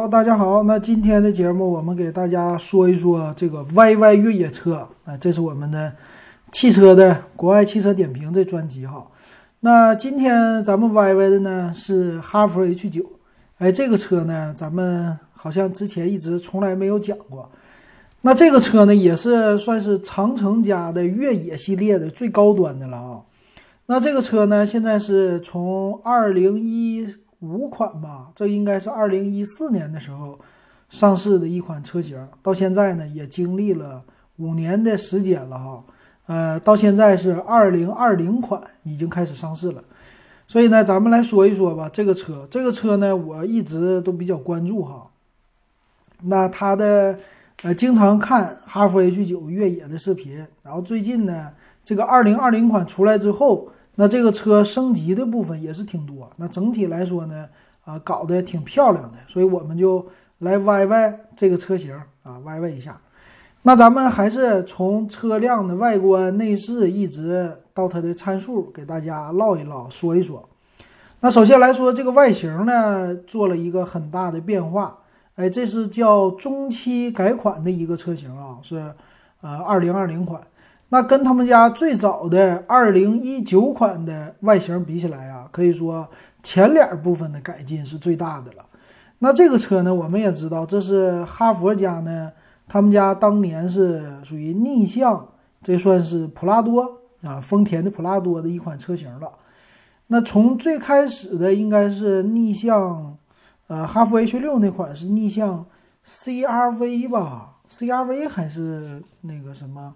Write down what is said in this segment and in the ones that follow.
好，大家好。那今天的节目，我们给大家说一说这个 YY 越野车啊，这是我们的汽车的国外汽车点评这专辑哈。那今天咱们 YY 的呢是哈弗 H 九，哎，这个车呢，咱们好像之前一直从来没有讲过。那这个车呢，也是算是长城家的越野系列的最高端的了啊。那这个车呢，现在是从二零一。五款吧，这应该是二零一四年的时候上市的一款车型，到现在呢也经历了五年的时间了哈，呃，到现在是二零二零款已经开始上市了，所以呢，咱们来说一说吧，这个车，这个车呢，我一直都比较关注哈，那它的呃，经常看哈弗 H 九越野的视频，然后最近呢，这个二零二零款出来之后。那这个车升级的部分也是挺多，那整体来说呢，啊，搞得挺漂亮的，所以我们就来歪歪这个车型啊，歪歪一下。那咱们还是从车辆的外观内饰一直到它的参数，给大家唠一唠，说一说。那首先来说这个外形呢，做了一个很大的变化，哎，这是叫中期改款的一个车型啊，是呃二零二零款。那跟他们家最早的二零一九款的外形比起来啊，可以说前脸部分的改进是最大的了。那这个车呢，我们也知道，这是哈佛家呢，他们家当年是属于逆向，这算是普拉多啊，丰田的普拉多的一款车型了。那从最开始的应该是逆向，呃，哈弗 H 六那款是逆向 CRV 吧？CRV 还是那个什么？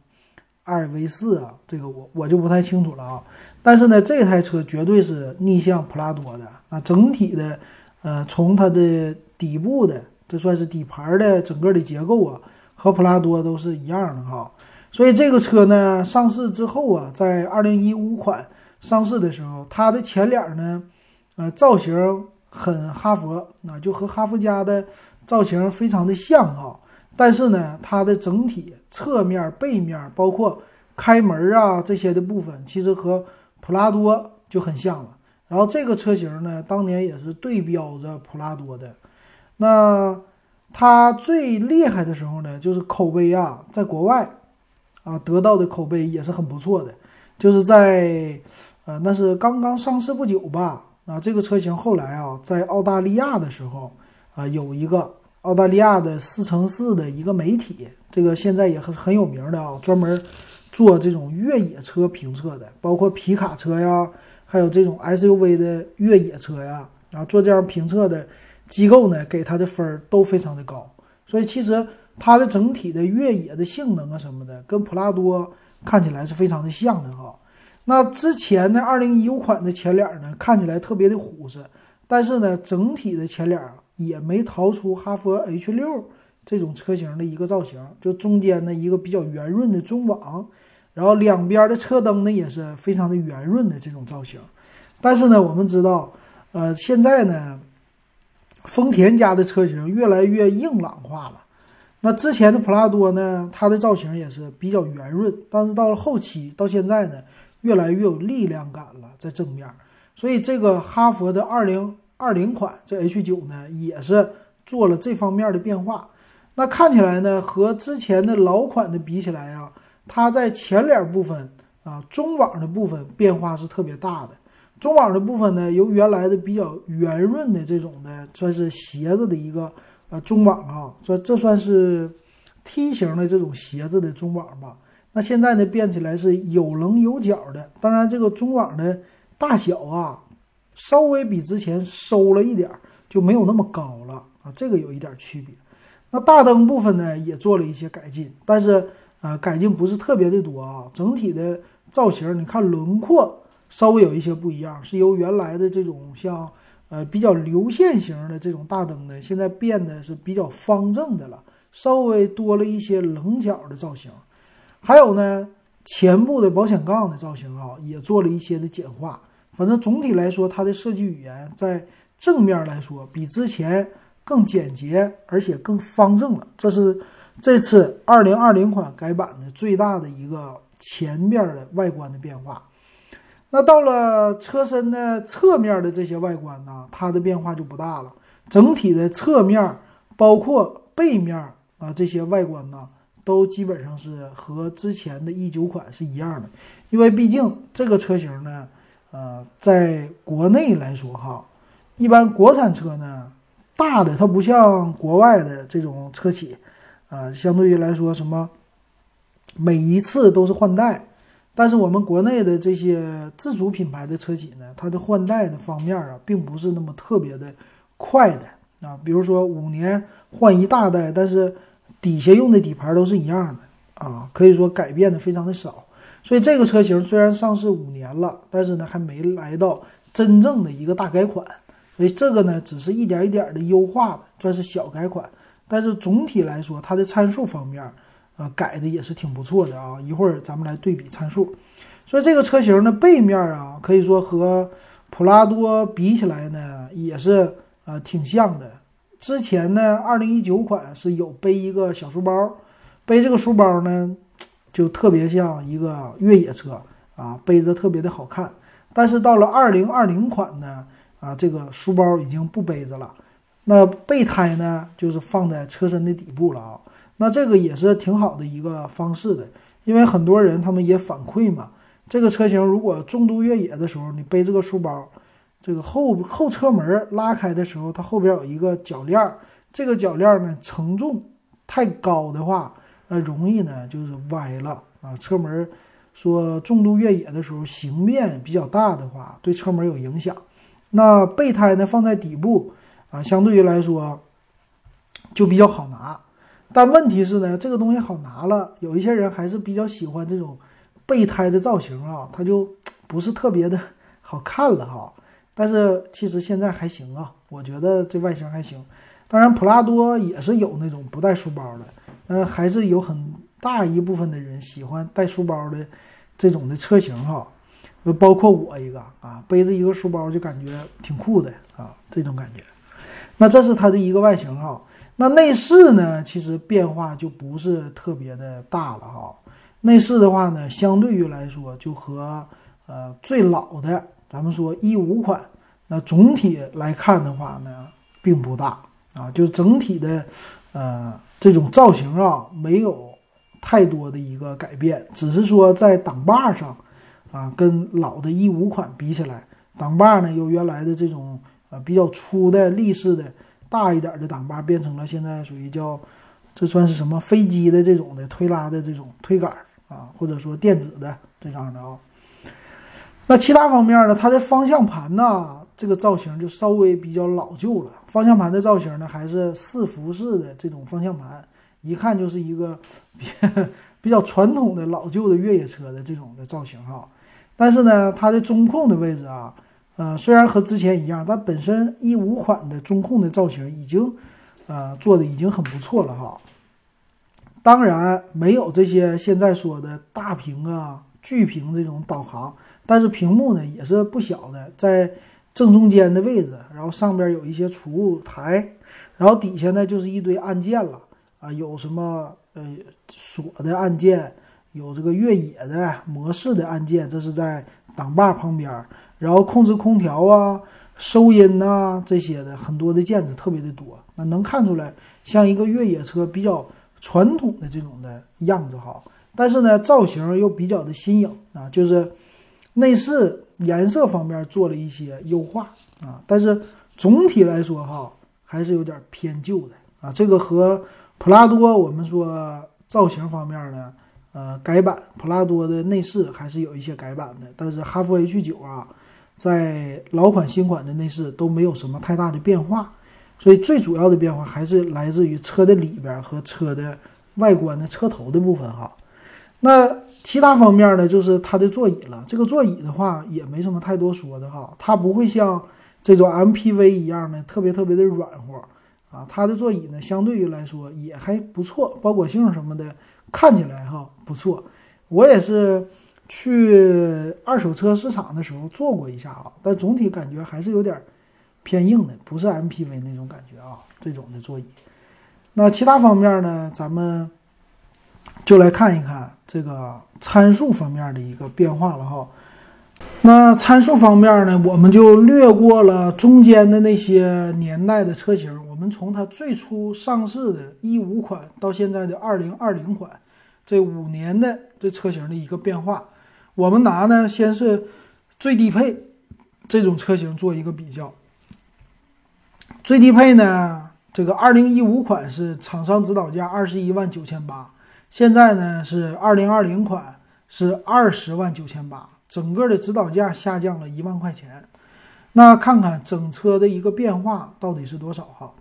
二 V 四啊，这个我我就不太清楚了啊。但是呢，这台车绝对是逆向普拉多的啊。整体的，呃，从它的底部的，这算是底盘的整个的结构啊，和普拉多都是一样的哈。所以这个车呢，上市之后啊，在二零一五款上市的时候，它的前脸呢，呃，造型很哈佛啊，就和哈佛家的造型非常的像哈。但是呢，它的整体侧面、背面，包括开门啊这些的部分，其实和普拉多就很像了。然后这个车型呢，当年也是对标着普拉多的。那它最厉害的时候呢，就是口碑啊，在国外啊得到的口碑也是很不错的。就是在呃，那是刚刚上市不久吧。啊，这个车型后来啊，在澳大利亚的时候啊，有一个。澳大利亚的四乘四的一个媒体，这个现在也很很有名的啊，专门做这种越野车评测的，包括皮卡车呀，还有这种 SUV 的越野车呀，然后做这样评测的机构呢，给它的分儿都非常的高。所以其实它的整体的越野的性能啊什么的，跟普拉多看起来是非常的像的哈。那之前的二零一五款的前脸呢，看起来特别的虎实，但是呢，整体的前脸啊。也没逃出哈弗 H 六这种车型的一个造型，就中间的一个比较圆润的中网，然后两边的车灯呢也是非常的圆润的这种造型。但是呢，我们知道，呃，现在呢，丰田家的车型越来越硬朗化了。那之前的普拉多呢，它的造型也是比较圆润，但是到了后期到现在呢，越来越有力量感了，在正面。所以这个哈弗的二零。二零款这 H 九呢，也是做了这方面的变化。那看起来呢，和之前的老款的比起来啊，它在前脸部分啊，中网的部分变化是特别大的。中网的部分呢，由原来的比较圆润的这种的，算是斜着的一个呃中网啊，这这算是梯形的这种斜着的中网吧。那现在呢，变起来是有棱有角的。当然，这个中网的大小啊。稍微比之前收了一点儿，就没有那么高了啊，这个有一点区别。那大灯部分呢，也做了一些改进，但是呃，改进不是特别的多啊。整体的造型，你看轮廓稍微有一些不一样，是由原来的这种像呃比较流线型的这种大灯呢，现在变得是比较方正的了，稍微多了一些棱角的造型。还有呢，前部的保险杠的造型啊，也做了一些的简化。反正总体来说，它的设计语言在正面来说比之前更简洁，而且更方正了。这是这次二零二零款改版的最大的一个前面的外观的变化。那到了车身的侧面的这些外观呢，它的变化就不大了。整体的侧面包括背面啊这些外观呢，都基本上是和之前的一九款是一样的。因为毕竟这个车型呢，呃，在国内来说哈，一般国产车呢，大的它不像国外的这种车企，啊，相对于来说什么，每一次都是换代。但是我们国内的这些自主品牌的车企呢，它的换代的方面啊，并不是那么特别的快的啊。比如说五年换一大代，但是底下用的底盘都是一样的啊，可以说改变的非常的少。所以这个车型虽然上市五年了，但是呢还没来到真正的一个大改款。所以这个呢只是一点一点的优化，算是小改款。但是总体来说，它的参数方面。啊，改的也是挺不错的啊！一会儿咱们来对比参数。所以这个车型的背面啊，可以说和普拉多比起来呢，也是啊挺像的。之前呢，二零一九款是有背一个小书包，背这个书包呢，就特别像一个越野车啊，背着特别的好看。但是到了二零二零款呢，啊，这个书包已经不背着了，那备胎呢，就是放在车身的底部了啊。那这个也是挺好的一个方式的，因为很多人他们也反馈嘛，这个车型如果重度越野的时候，你背这个书包，这个后后车门拉开的时候，它后边有一个铰链，这个铰链呢承重太高的话，呃，容易呢就是歪了啊。车门说重度越野的时候形面比较大的话，对车门有影响。那备胎呢放在底部啊，相对于来说就比较好拿。但问题是呢，这个东西好拿了，有一些人还是比较喜欢这种备胎的造型啊，它就不是特别的好看了哈。但是其实现在还行啊，我觉得这外形还行。当然，普拉多也是有那种不带书包的，嗯，还是有很大一部分的人喜欢带书包的这种的车型哈，包括我一个啊，背着一个书包就感觉挺酷的啊，这种感觉。那这是它的一个外形哈。那内饰呢，其实变化就不是特别的大了哈。内饰的话呢，相对于来说，就和呃最老的咱们说一五款，那总体来看的话呢，并不大啊。就整体的呃这种造型啊，没有太多的一个改变，只是说在挡把上啊，跟老的一五款比起来，挡把呢由原来的这种呃比较粗的立式的。大一点的挡把变成了现在属于叫，这算是什么飞机的这种的推拉的这种推杆啊，或者说电子的这样的啊。那其他方面呢？它的方向盘呢，这个造型就稍微比较老旧了。方向盘的造型呢，还是四辐式的这种方向盘，一看就是一个比 比较传统的老旧的越野车的这种的造型哈。但是呢，它的中控的位置啊。呃，虽然和之前一样，但本身一五款的中控的造型已经，呃，做的已经很不错了哈。当然没有这些现在说的大屏啊、巨屏这种导航，但是屏幕呢也是不小的，在正中间的位置，然后上边有一些储物台，然后底下呢就是一堆按键了啊，有什么呃锁的按键，有这个越野的模式的按键，这是在挡把旁边。然后控制空调啊、收音呐这些的很多的键子特别的多，那能看出来像一个越野车比较传统的这种的样子哈。但是呢，造型又比较的新颖啊，就是内饰颜色方面做了一些优化啊。但是总体来说哈，还是有点偏旧的啊。这个和普拉多我们说造型方面呢，呃，改版普拉多的内饰还是有一些改版的，但是哈弗 H 九啊。在老款、新款的内饰都没有什么太大的变化，所以最主要的变化还是来自于车的里边和车的外观的车头的部分哈。那其他方面呢，就是它的座椅了。这个座椅的话也没什么太多说的哈，它不会像这种 MPV 一样的特别特别的软和啊。它的座椅呢，相对于来说也还不错，包裹性什么的看起来哈不错。我也是。去二手车市场的时候坐过一下啊，但总体感觉还是有点偏硬的，不是 MPV 那种感觉啊。这种的座椅，那其他方面呢，咱们就来看一看这个参数方面的一个变化了哈。那参数方面呢，我们就略过了中间的那些年代的车型，我们从它最初上市的一五款到现在的二零二零款，这五年的这车型的一个变化。我们拿呢，先是最低配这种车型做一个比较。最低配呢，这个二零一五款是厂商指导价二十一万九千八，现在呢是二零二零款是二十万九千八，整个的指导价下降了一万块钱。那看看整车的一个变化到底是多少哈？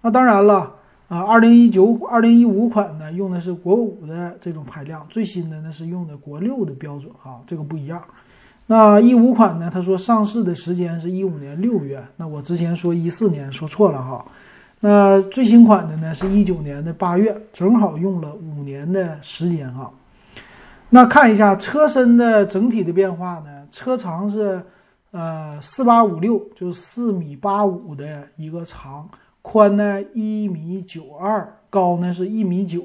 那当然了啊，二零一九、二零一五款呢用的是国五的这种排量，最新的呢是用的国六的标准哈，这个不一样。那一五款呢，他说上市的时间是一五年六月，那我之前说一四年说错了哈。那最新款的呢是一九年的八月，正好用了五年的时间哈。那看一下车身的整体的变化呢，车长是。呃，四八五六就是四米八五的一个长，宽呢一米九二，高呢是一米九，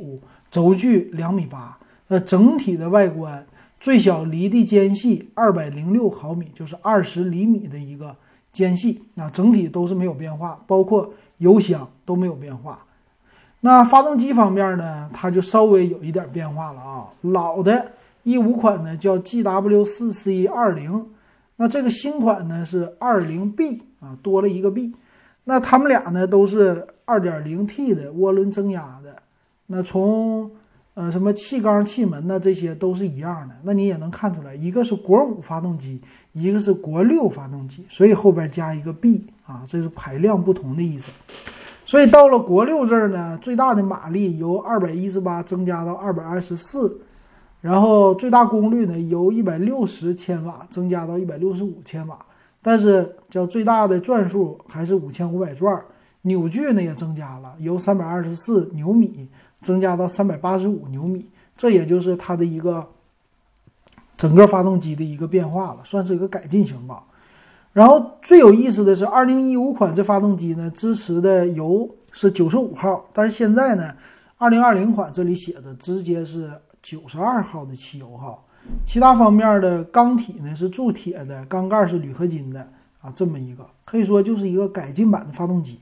轴距两米八。那整体的外观，最小离地间隙二百零六毫米，就是二十厘米的一个间隙。那整体都是没有变化，包括油箱都没有变化。那发动机方面呢，它就稍微有一点变化了啊。老的一五款呢叫 GW 四 C 二零。那这个新款呢是二零 B 啊，多了一个 B。那他们俩呢都是二点零 T 的涡轮增压的。那从呃什么气缸、气门呢，这些都是一样的。那你也能看出来，一个是国五发动机，一个是国六发动机，所以后边加一个 B 啊，这是排量不同的意思。所以到了国六这儿呢，最大的马力由二百一十八增加到二百二十四。然后最大功率呢，由一百六十千瓦增加到一百六十五千瓦，但是叫最大的转数还是五千五百转，扭矩呢也增加了，由三百二十四牛米增加到三百八十五牛米，这也就是它的一个整个发动机的一个变化了，算是一个改进型吧。然后最有意思的是，二零一五款这发动机呢，支持的油是九十五号，但是现在呢，二零二零款这里写的直接是。九十二号的汽油哈，其他方面的缸体呢是铸铁的，缸盖是铝合金的啊，这么一个可以说就是一个改进版的发动机。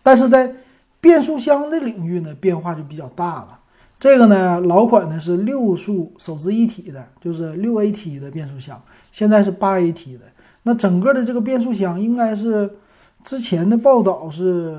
但是在变速箱的领域呢，变化就比较大了。这个呢，老款呢是六速手自一体的，就是六 AT 的变速箱，现在是八 AT 的。那整个的这个变速箱应该是之前的报道是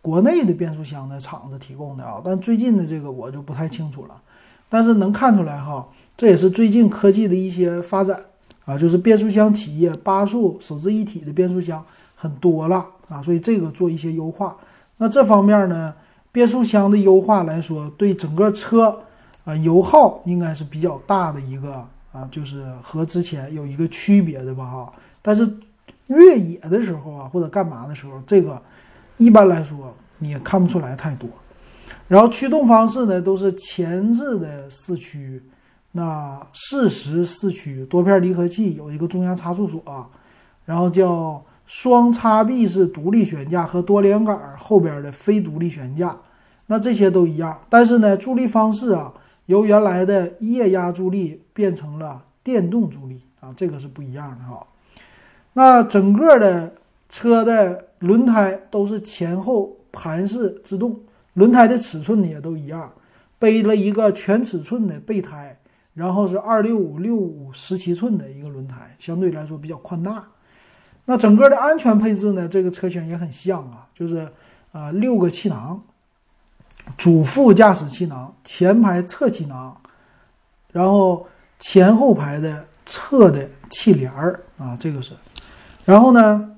国内的变速箱的厂子提供的啊，但最近的这个我就不太清楚了。但是能看出来哈，这也是最近科技的一些发展啊，就是变速箱企业八速手自一体的变速箱很多了啊，所以这个做一些优化。那这方面呢，变速箱的优化来说，对整个车啊油耗应该是比较大的一个啊，就是和之前有一个区别的吧哈。但是越野的时候啊，或者干嘛的时候，这个一般来说你也看不出来太多。然后驱动方式呢，都是前置的四驱，那适时四驱，多片离合器，有一个中央差速锁，然后叫双叉臂式独立悬架和多连杆后边的非独立悬架，那这些都一样。但是呢，助力方式啊，由原来的液压助力变成了电动助力啊，这个是不一样的哈。那整个的车的轮胎都是前后盘式制动。轮胎的尺寸呢也都一样，背了一个全尺寸的备胎，然后是二六五六五十七寸的一个轮胎，相对来说比较宽大。那整个的安全配置呢，这个车型也很像啊，就是啊六个气囊，主副驾驶气囊，前排侧气囊，然后前后排的侧的气帘儿啊，这个是，然后呢。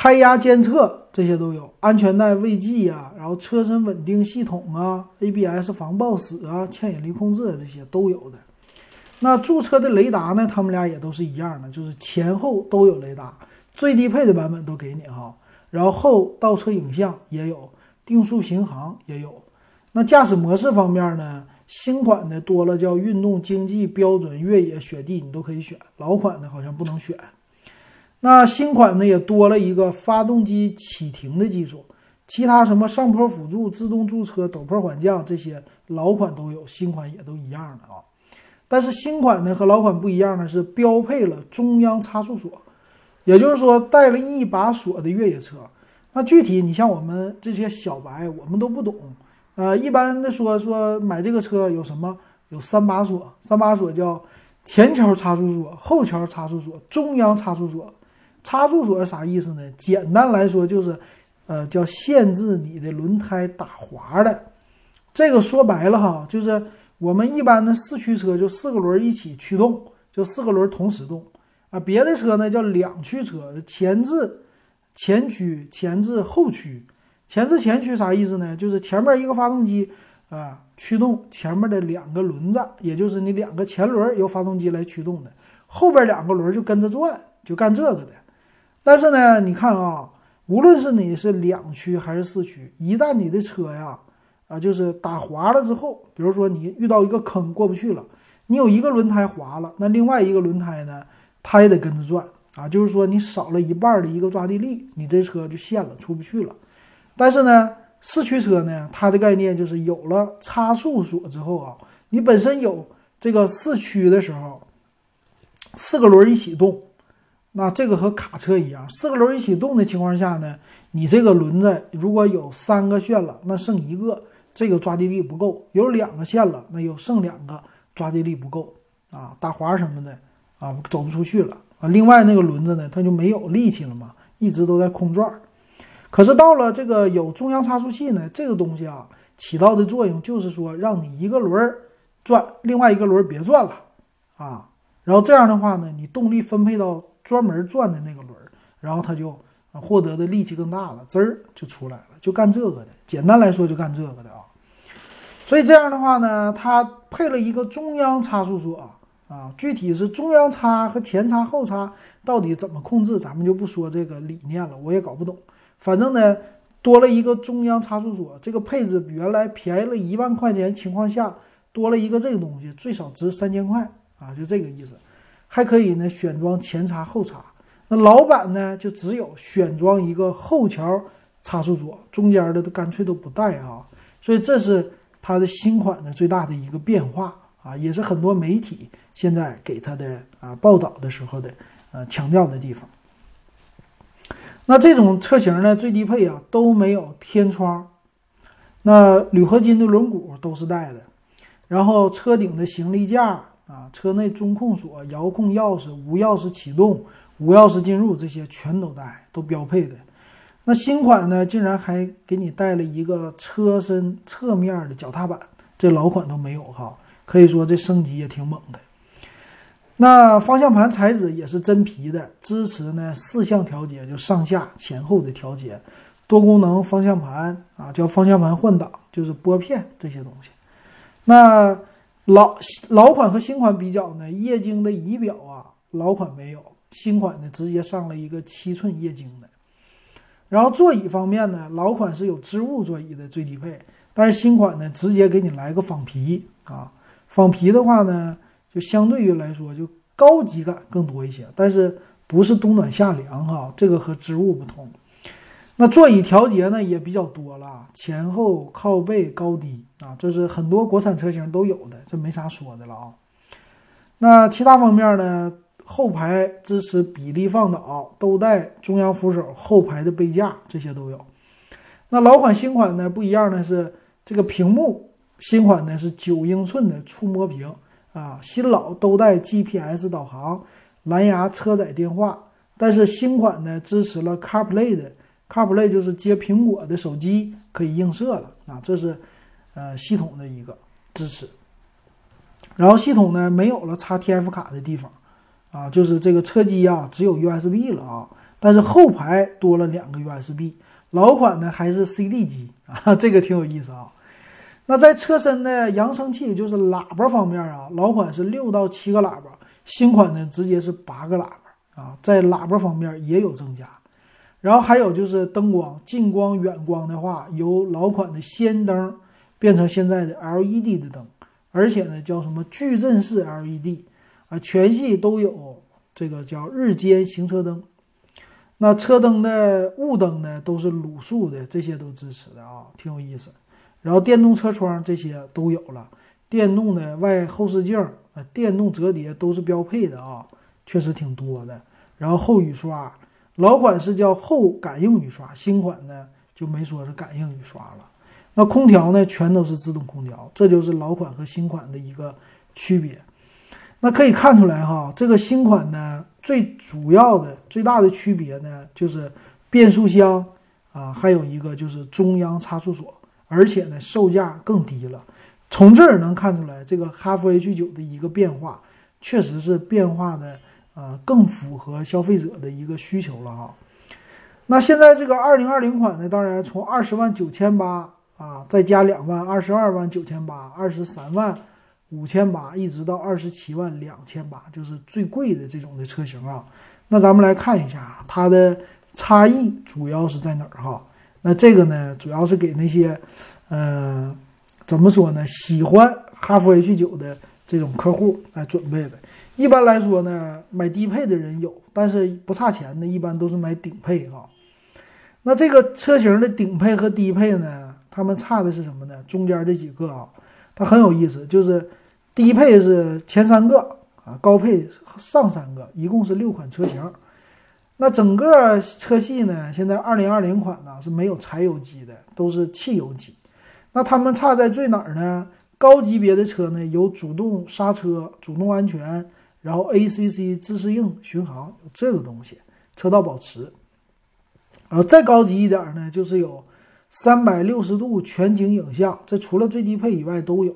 胎压监测这些都有，安全带未系啊，然后车身稳定系统啊，ABS 防抱死啊，牵引力控制啊这些都有的。那驻车的雷达呢？他们俩也都是一样的，就是前后都有雷达，最低配的版本都给你哈。然后倒车影像也有，定速巡航也有。那驾驶模式方面呢？新款的多了叫运动、经济、标准、越野、雪地，你都可以选。老款的好像不能选。那新款呢也多了一个发动机启停的技术，其他什么上坡辅助、自动驻车、陡坡缓降这些老款都有，新款也都一样的啊。但是新款呢和老款不一样的是标配了中央差速锁，也就是说带了一把锁的越野车。那具体你像我们这些小白，我们都不懂。呃，一般的说说买这个车有什么？有三把锁，三把锁叫前桥差速锁、后桥差速锁、中央差速锁。差速锁是啥意思呢？简单来说就是，呃，叫限制你的轮胎打滑的。这个说白了哈，就是我们一般的四驱车就四个轮一起驱动，就四个轮同时动啊。别的车呢叫两驱车，前置前驱、前置后驱。前置前驱啥意思呢？就是前面一个发动机啊驱动前面的两个轮子，也就是你两个前轮由发动机来驱动的，后边两个轮就跟着转，就干这个的。但是呢，你看啊，无论是你是两驱还是四驱，一旦你的车呀啊就是打滑了之后，比如说你遇到一个坑过不去了，你有一个轮胎滑了，那另外一个轮胎呢，它也得跟着转啊，就是说你少了一半的一个抓地力，你这车就陷了，出不去了。但是呢，四驱车呢，它的概念就是有了差速锁之后啊，你本身有这个四驱的时候，四个轮一起动，那这个和卡车一样，四个轮一起动的情况下呢，你这个轮子如果有三个线了，那剩一个，这个抓地力不够；有两个线了，那又剩两个，抓地力不够啊，打滑什么的啊，走不出去了啊。另外那个轮子呢，它就没有力气了嘛，一直都在空转。可是到了这个有中央差速器呢，这个东西啊，起到的作用就是说，让你一个轮儿转，另外一个轮别转了啊。然后这样的话呢，你动力分配到专门转的那个轮，然后它就获得的力气更大了，滋儿就出来了，就干这个的。简单来说，就干这个的啊。所以这样的话呢，它配了一个中央差速锁啊，啊具体是中央差和前差后差到底怎么控制，咱们就不说这个理念了，我也搞不懂。反正呢，多了一个中央差速锁，这个配置比原来便宜了一万块钱情况下，多了一个这个东西，最少值三千块啊，就这个意思。还可以呢，选装前叉后叉。那老版呢，就只有选装一个后桥差速锁，中间的都干脆都不带啊。所以这是它的新款的最大的一个变化啊，也是很多媒体现在给它的啊报道的时候的呃强调的地方。那这种车型呢，最低配啊都没有天窗，那铝合金的轮毂都是带的，然后车顶的行李架啊，车内中控锁、遥控钥匙、无钥匙启动、无钥匙进入这些全都带，都标配的。那新款呢，竟然还给你带了一个车身侧面的脚踏板，这老款都没有哈，可以说这升级也挺猛的。那方向盘材质也是真皮的，支持呢四项调节，就上下前后的调节，多功能方向盘啊，叫方向盘换挡，就是拨片这些东西。那老老款和新款比较呢，液晶的仪表啊，老款没有，新款呢直接上了一个七寸液晶的。然后座椅方面呢，老款是有织物座椅的最低配，但是新款呢直接给你来个仿皮啊，仿皮的话呢。就相对于来说，就高级感更多一些，但是不是冬暖夏凉哈，这个和织物不同。那座椅调节呢也比较多了，前后靠背高低啊，这是很多国产车型都有的，这没啥说的了啊。那其他方面呢，后排支持比例放倒，都带中央扶手，后排的杯架这些都有。那老款新款呢不一样的是，这个屏幕新款呢是九英寸的触摸屏。啊，新老都带 GPS 导航、蓝牙车载电话，但是新款呢支持了 CarPlay 的，CarPlay 就是接苹果的手机可以映射了啊，这是呃系统的一个支持。然后系统呢没有了插 TF 卡的地方啊，就是这个车机啊只有 USB 了啊，但是后排多了两个 USB，老款呢还是 CD 机啊，这个挺有意思啊。那在车身的扬声器，就是喇叭方面啊，老款是六到七个喇叭，新款呢直接是八个喇叭啊，在喇叭方面也有增加。然后还有就是灯光，近光、远光的话，由老款的氙灯变成现在的 LED 的灯，而且呢叫什么矩阵式 LED 啊，全系都有这个叫日间行车灯。那车灯的雾灯呢都是卤素的，这些都支持的啊，挺有意思。然后电动车窗这些都有了，电动的外后视镜啊，电动折叠都是标配的啊，确实挺多的。然后后雨刷，老款是叫后感应雨刷，新款呢就没说是感应雨刷了。那空调呢，全都是自动空调，这就是老款和新款的一个区别。那可以看出来哈，这个新款呢，最主要的、最大的区别呢，就是变速箱啊，还有一个就是中央差速锁，而且呢，售价更低了。从这儿能看出来，这个哈弗 H 九的一个变化，确实是变化的，呃，更符合消费者的一个需求了哈。那现在这个二零二零款呢，当然从二十万九千八啊，再加两万，二十二万九千八，二十三万五千八，一直到二十七万两千八，就是最贵的这种的车型啊。那咱们来看一下它的差异主要是在哪儿哈？那这个呢，主要是给那些，嗯。怎么说呢？喜欢哈弗 H 九的这种客户来准备的。一般来说呢，买低配的人有，但是不差钱的，一般都是买顶配哈。那这个车型的顶配和低配呢，他们差的是什么呢？中间这几个啊，它很有意思，就是低配是前三个啊，高配上三个，一共是六款车型。那整个车系呢，现在二零二零款呢是没有柴油机的，都是汽油机。那它们差在最哪儿呢？高级别的车呢，有主动刹车、主动安全，然后 ACC 自适应巡航这个东西，车道保持。然后再高级一点呢，就是有三百六十度全景影像，这除了最低配以外都有。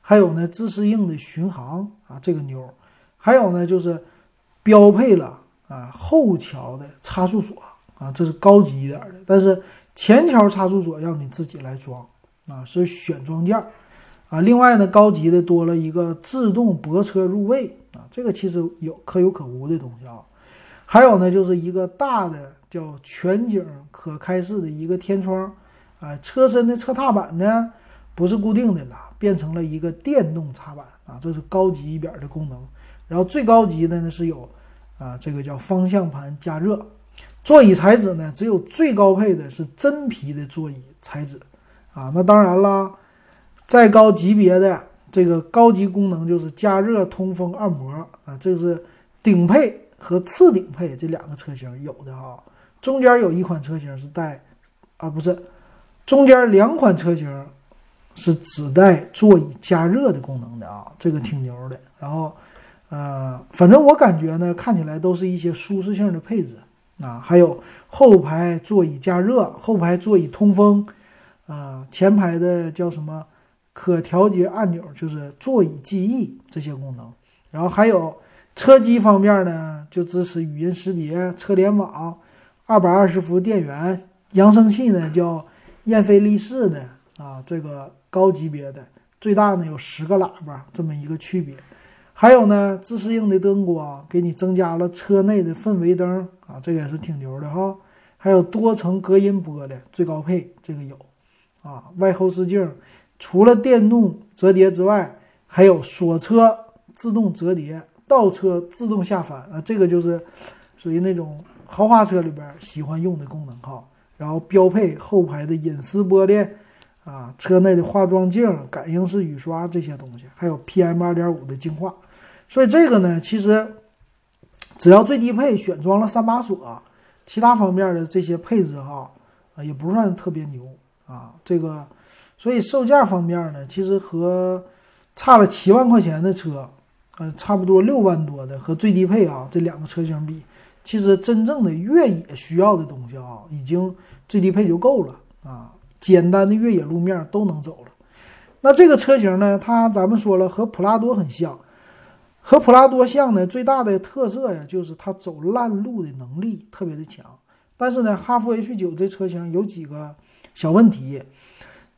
还有呢，自适应的巡航啊，这个牛。还有呢，就是标配了啊后桥的差速锁啊，这是高级一点的。但是前桥差速锁要你自己来装。啊，是选装件儿啊。另外呢，高级的多了一个自动泊车入位啊，这个其实有可有可无的东西啊。还有呢，就是一个大的叫全景可开式的一个天窗啊。车身的侧踏板呢不是固定的了，变成了一个电动踏板啊，这是高级一点的功能。然后最高级的呢是有啊，这个叫方向盘加热。座椅材质呢，只有最高配的是真皮的座椅材质。啊，那当然啦，再高级别的这个高级功能就是加热、通风、按摩啊，这个是顶配和次顶配这两个车型有的哈。中间有一款车型是带，啊不是，中间两款车型是只带座椅加热的功能的啊，这个挺牛的。然后，呃，反正我感觉呢，看起来都是一些舒适性的配置啊，还有后排座椅加热、后排座椅通风。啊，前排的叫什么？可调节按钮，就是座椅记忆这些功能。然后还有车机方面呢，就支持语音识别、车联网、二百二十伏电源、扬声器呢叫燕飞利仕的啊，这个高级别的，最大呢有十个喇叭，这么一个区别。还有呢，自适应的灯光，给你增加了车内的氛围灯啊，这个也是挺牛的哈。还有多层隔音玻璃，最高配这个有。啊，外后视镜除了电动折叠之外，还有锁车自动折叠、倒车自动下翻啊，这个就是属于那种豪华车里边喜欢用的功能哈。然后标配后排的隐私玻璃啊，车内的化妆镜、感应式雨刷这些东西，还有 PM 二点五的净化。所以这个呢，其实只要最低配选装了三把锁，其他方面的这些配置哈啊，也不算特别牛。啊，这个，所以售价方面呢，其实和差了七万块钱的车，呃，差不多六万多的和最低配啊这两个车型比，其实真正的越野需要的东西啊，已经最低配就够了啊，简单的越野路面都能走了。那这个车型呢，它咱们说了和普拉多很像，和普拉多像呢，最大的特色呀，就是它走烂路的能力特别的强。但是呢，哈弗 H 九这车型有几个。小问题，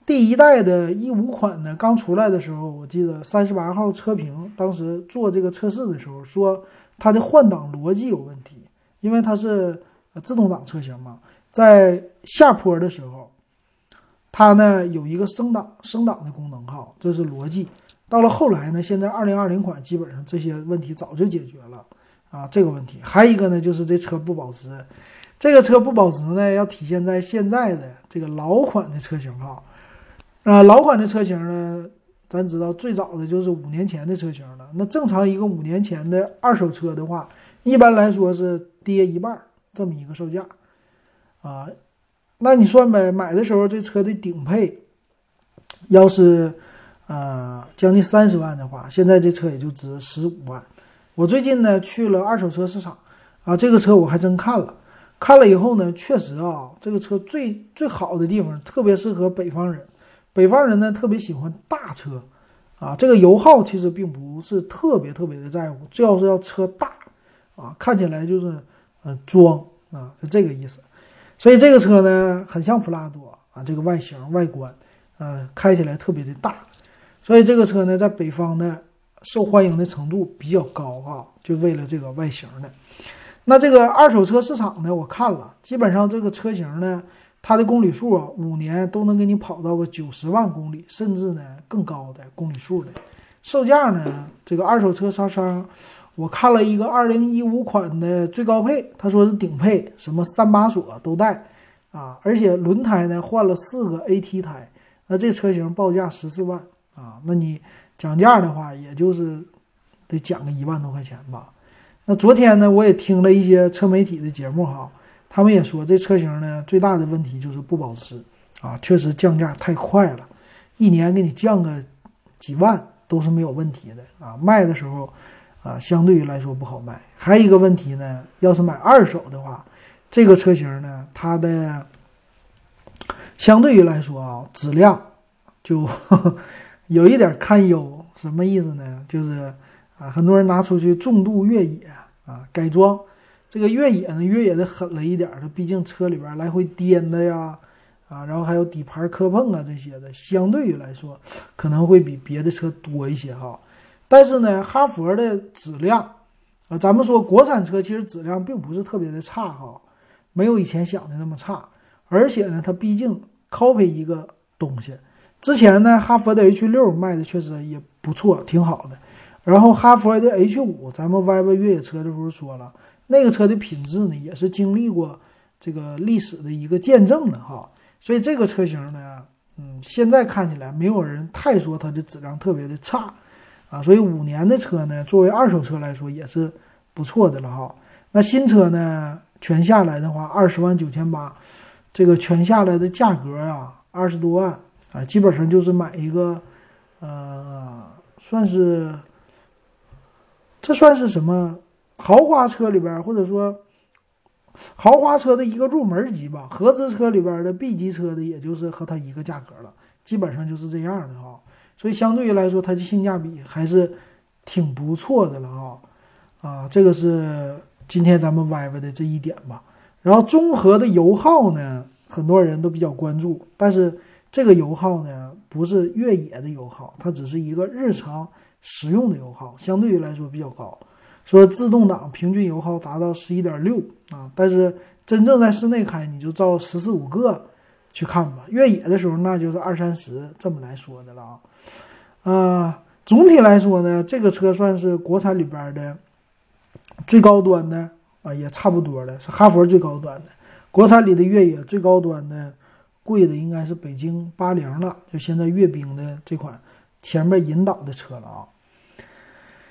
第一代的一五款呢，刚出来的时候，我记得三十八号车评当时做这个测试的时候说，它的换挡逻辑有问题，因为它是自动挡车型嘛，在下坡的时候，它呢有一个升档升档的功能哈，这是逻辑。到了后来呢，现在二零二零款基本上这些问题早就解决了啊，这个问题还有一个呢，就是这车不保值。这个车不保值呢，要体现在现在的这个老款的车型哈，啊，老款的车型呢，咱知道最早的就是五年前的车型了。那正常一个五年前的二手车的话，一般来说是跌一半，这么一个售价，啊，那你算呗，买的时候这车的顶配要是呃将近三十万的话，现在这车也就值十五万。我最近呢去了二手车市场，啊，这个车我还真看了，看了以后呢，确实啊，这个车最最好的地方特别适合北方人，北方人呢特别喜欢大车，啊，这个油耗其实并不是特别特别的在乎，最要是要车大，啊，看起来就是呃装啊，是这个意思。所以这个车呢很像普拉多啊，这个外形外观，呃，开起来特别的大，所以这个车呢在北方呢。受欢迎的程度比较高啊，就为了这个外形的。那这个二手车市场呢，我看了，基本上这个车型呢，它的公里数啊，五年都能给你跑到个九十万公里，甚至呢更高的公里数的。售价呢，这个二手车商商，我看了一个二零一五款的最高配，他说是顶配，什么三把锁都带啊，而且轮胎呢换了四个 AT 胎，那这车型报价十四万啊，那你。讲价的话，也就是得讲个一万多块钱吧。那昨天呢，我也听了一些车媒体的节目哈，他们也说这车型呢最大的问题就是不保值啊，确实降价太快了，一年给你降个几万都是没有问题的啊。卖的时候啊，相对于来说不好卖。还有一个问题呢，要是买二手的话，这个车型呢，它的相对于来说啊，质量就。有一点堪忧，什么意思呢？就是啊，很多人拿出去重度越野啊改装，这个越野呢越野的狠了一点它，毕竟车里边来回颠的呀，啊，然后还有底盘磕碰啊这些的，相对于来说可能会比别的车多一些哈。但是呢，哈佛的质量啊，咱们说国产车其实质量并不是特别的差哈，没有以前想的那么差，而且呢，它毕竟 copy 一个东西。之前呢，哈佛的 H 六卖的确实也不错，挺好的。然后哈佛的 H 五，咱们 Y Y 越野车的时候说了，那个车的品质呢，也是经历过这个历史的一个见证了哈。所以这个车型呢，嗯，现在看起来没有人太说它的质量特别的差啊。所以五年的车呢，作为二手车来说也是不错的了哈。那新车呢，全下来的话，二十万九千八，这个全下来的价格啊，二十多万。啊，基本上就是买一个，呃，算是，这算是什么豪华车里边，或者说豪华车的一个入门级吧。合资车里边的 B 级车的，也就是和它一个价格了，基本上就是这样的哈。所以相对于来说，它的性价比还是挺不错的了啊。啊，这个是今天咱们歪歪的这一点吧。然后综合的油耗呢，很多人都比较关注，但是。这个油耗呢，不是越野的油耗，它只是一个日常使用的油耗，相对于来说比较高。说自动挡平均油耗达到十一点六啊，但是真正在室内开，你就照十四五个去看吧。越野的时候，那就是二三十这么来说的了啊。呃，总体来说呢，这个车算是国产里边的最高端的啊，也差不多的是哈佛最高端的，国产里的越野最高端的。贵的应该是北京八零了，就现在阅兵的这款前面引导的车了啊。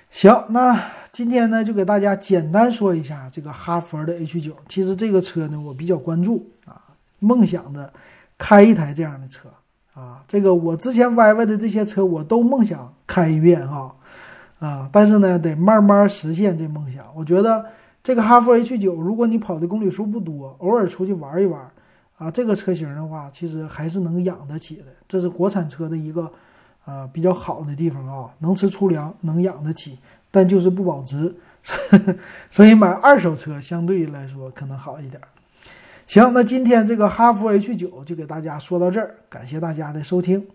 行，那今天呢就给大家简单说一下这个哈佛的 H 九。其实这个车呢我比较关注啊，梦想着开一台这样的车啊。这个我之前歪歪的这些车我都梦想开一遍哈啊，但是呢得慢慢实现这梦想。我觉得这个哈佛 H 九，如果你跑的公里数不多，偶尔出去玩一玩。啊，这个车型的话，其实还是能养得起的，这是国产车的一个，呃，比较好的地方啊，能吃粗粮，能养得起，但就是不保值，所以买二手车相对来说可能好一点。行，那今天这个哈弗 H 九就给大家说到这儿，感谢大家的收听。